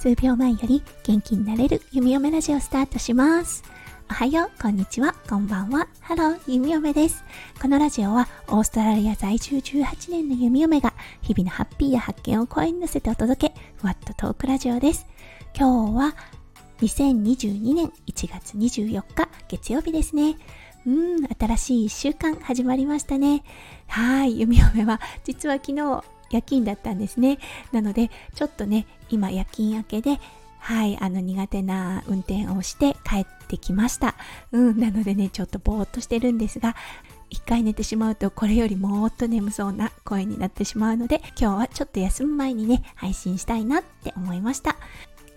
数秒前より元気になれる弓嫁ラジオスタートします。おはよう、こんにちは、こんばんは。 Hello、弓嫁です。このラジオはオーストラリア在住18年の弓嫁が日々のハッピーや発見を声に乗せてお届け、ふわっとトークラジオです。今日は2022年1月24日月曜日ですね。うん、新しい1週間始まりましたね。はい、弓嫁は実は昨日夜勤だったんですね。なので、ちょっとね、今夜勤明けで、はい、あの苦手な運転をして帰ってきました。うん、なのでね、ちょっとぼーっとしてるんですが、一回寝てしまうとこれよりもっと眠そうな声になってしまうので、今日はちょっと休む前にね、配信したいなって思いました。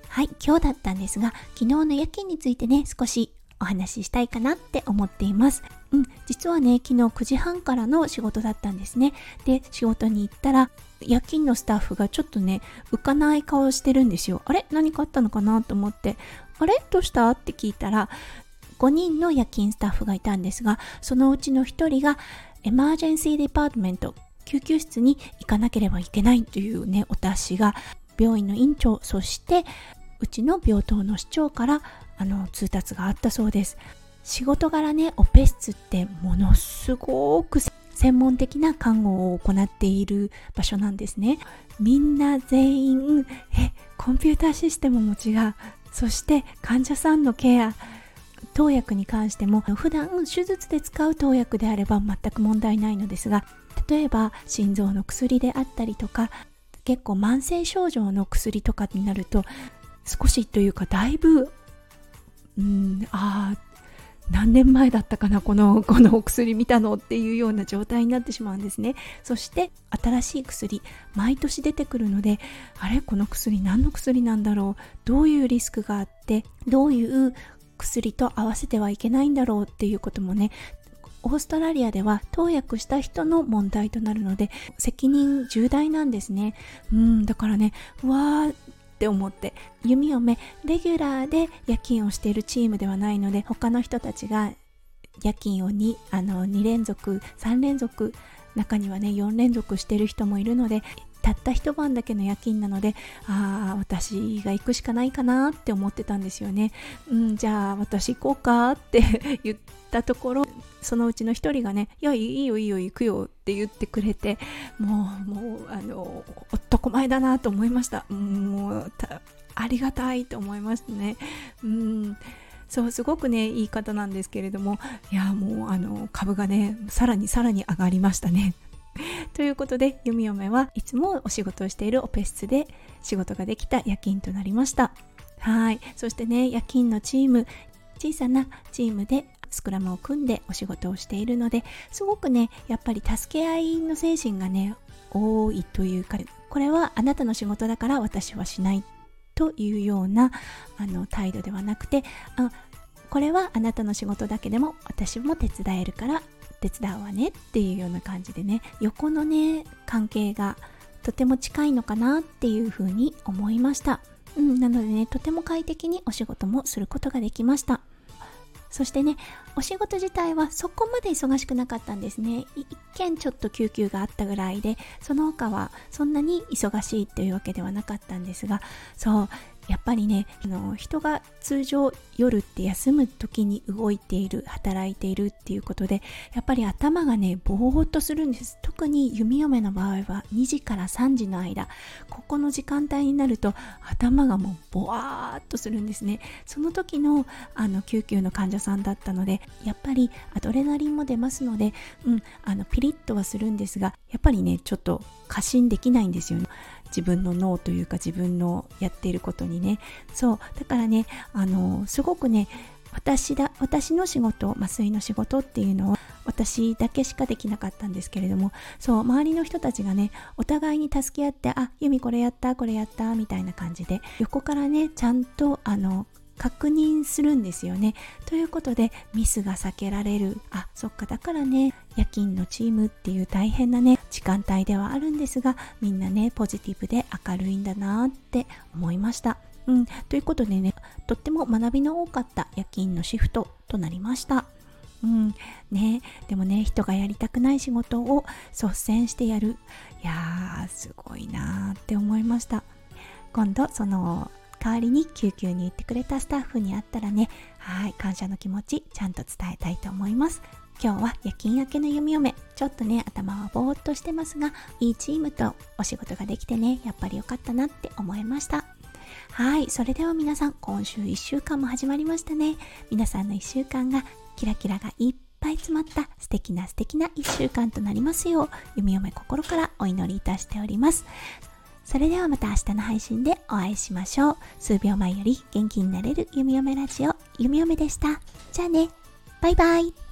はい、今日だったんですが、昨日の夜勤についてね、少しお話ししたいかなって思っています。うん、実はね、昨日9時半からの仕事だったんですね。で、仕事に行ったら、夜勤のスタッフがちょっとね、浮かない顔してるんですよ。あれ？何かあったのかなと思って、あれ？どうした？って聞いたら、5人の夜勤スタッフがいたんですが、そのうちの1人が、エマージェンシーデパートメント、救急室に行かなければいけないというね、お達しが、病院の院長、そして、うちの病棟の市長からあの通達があったそうです。仕事柄ねオペ室ってものすごく専門的な看護を行っている場所なんですね。みんな全員えコンピューターシステムも違う。そして患者さんのケア投薬に関しても普段手術で使う投薬であれば全く問題ないのですが例えば心臓の薬であったりとか結構慢性症状の薬とかになると少しというかだいぶうんああ何年前だったかなこの このお薬見たのっていうような状態になってしまうんですね。そして新しい薬毎年出てくるのであれこの薬何の薬なんだろうどういうリスクがあってどういう薬と合わせてはいけないんだろうっていうこともねオーストラリアでは投薬した人の問題となるので責任重大なんですね。うんだからねうわーって思って弓嫁レギュラーで夜勤をしているチームではないので他の人たちが夜勤を 2, あの2連続3連続中にはね4連続してる人もいるのでたった一晩だけの夜勤なのでああ私が行くしかないかなって思ってたんですよね。うんじゃあ私行こうかって 言ったところそのうちの一人がね「いやいいよいいよ行くよ」って言ってくれてもうもうあの男前だなと思いました。もうありがたいと思いましたね。うんそうすごくねいい方なんですけれどもいやもうあの株がねさらにさらに上がりましたね。ということで、弓嫁はいつもお仕事をしているオペ室で仕事ができた夜勤となりました。はい。そしてね、夜勤のチーム、小さなチームでスクラムを組んでお仕事をしているので、すごくね、やっぱり助け合いの精神がね、多いというか、これはあなたの仕事だから私はしないというようなあの態度ではなくて、あこれはあなたの仕事だけでも私も手伝えるから手伝うわねっていうような感じでね横のね関係がとても近いのかなっていうふうに思いました、うん、なのでねとても快適にお仕事もすることができました。そしてねお仕事自体はそこまで忙しくなかったんですね。一見ちょっと救急があったぐらいでその他はそんなに忙しいというわけではなかったんですがそうやっぱりねあの人が通常夜って休む時に動いている働いているっていうことでやっぱり頭がねぼーっとするんです。特に弓嫁の場合は2時から3時の間ここの時間帯になると頭がもうぼわーっとするんですね。その時のあの救急の患者さんだったのでやっぱりアドレナリンも出ますので、うん、あのピリッとはするんですがやっぱりねちょっと過信できないんですよね。自分の脳というか自分のやっていることにね。そう。だからねあのすごくね私だ私の仕事麻酔の仕事っていうのは私だけしかできなかったんですけれどもそう周りの人たちがねお互いに助け合ってあユミこれやったこれやったみたいな感じで横からねちゃんとあの確認するんですよね。ということでミスが避けられる。あ、そっかだからね夜勤のチームっていう大変なね時間帯ではあるんですがみんなねポジティブで明るいんだなって思いました。うん、ということでねとっても学びの多かった夜勤のシフトとなりました。うんねでもね人がやりたくない仕事を率先してやるいやーすごいなーって思いました今度その代わりに救急に言ってくれたスタッフに会ったらねはい感謝の気持ちちゃんと伝えたいと思います。今日は夜勤明けの弓嫁ちょっとね頭はぼーっとしてますがいいチームとお仕事ができてねやっぱり良かったなって思いました。はいそれでは皆さん今週1週間も始まりましたね。皆さんの1週間がキラキラがいっぱい詰まった素敵な素敵な1週間となりますよう弓嫁心からお祈りいたしております。それではまた明日の配信でお会いしましょう。数秒前より元気になれる弓嫁ラジオ弓嫁でした。じゃあね。バイバイ。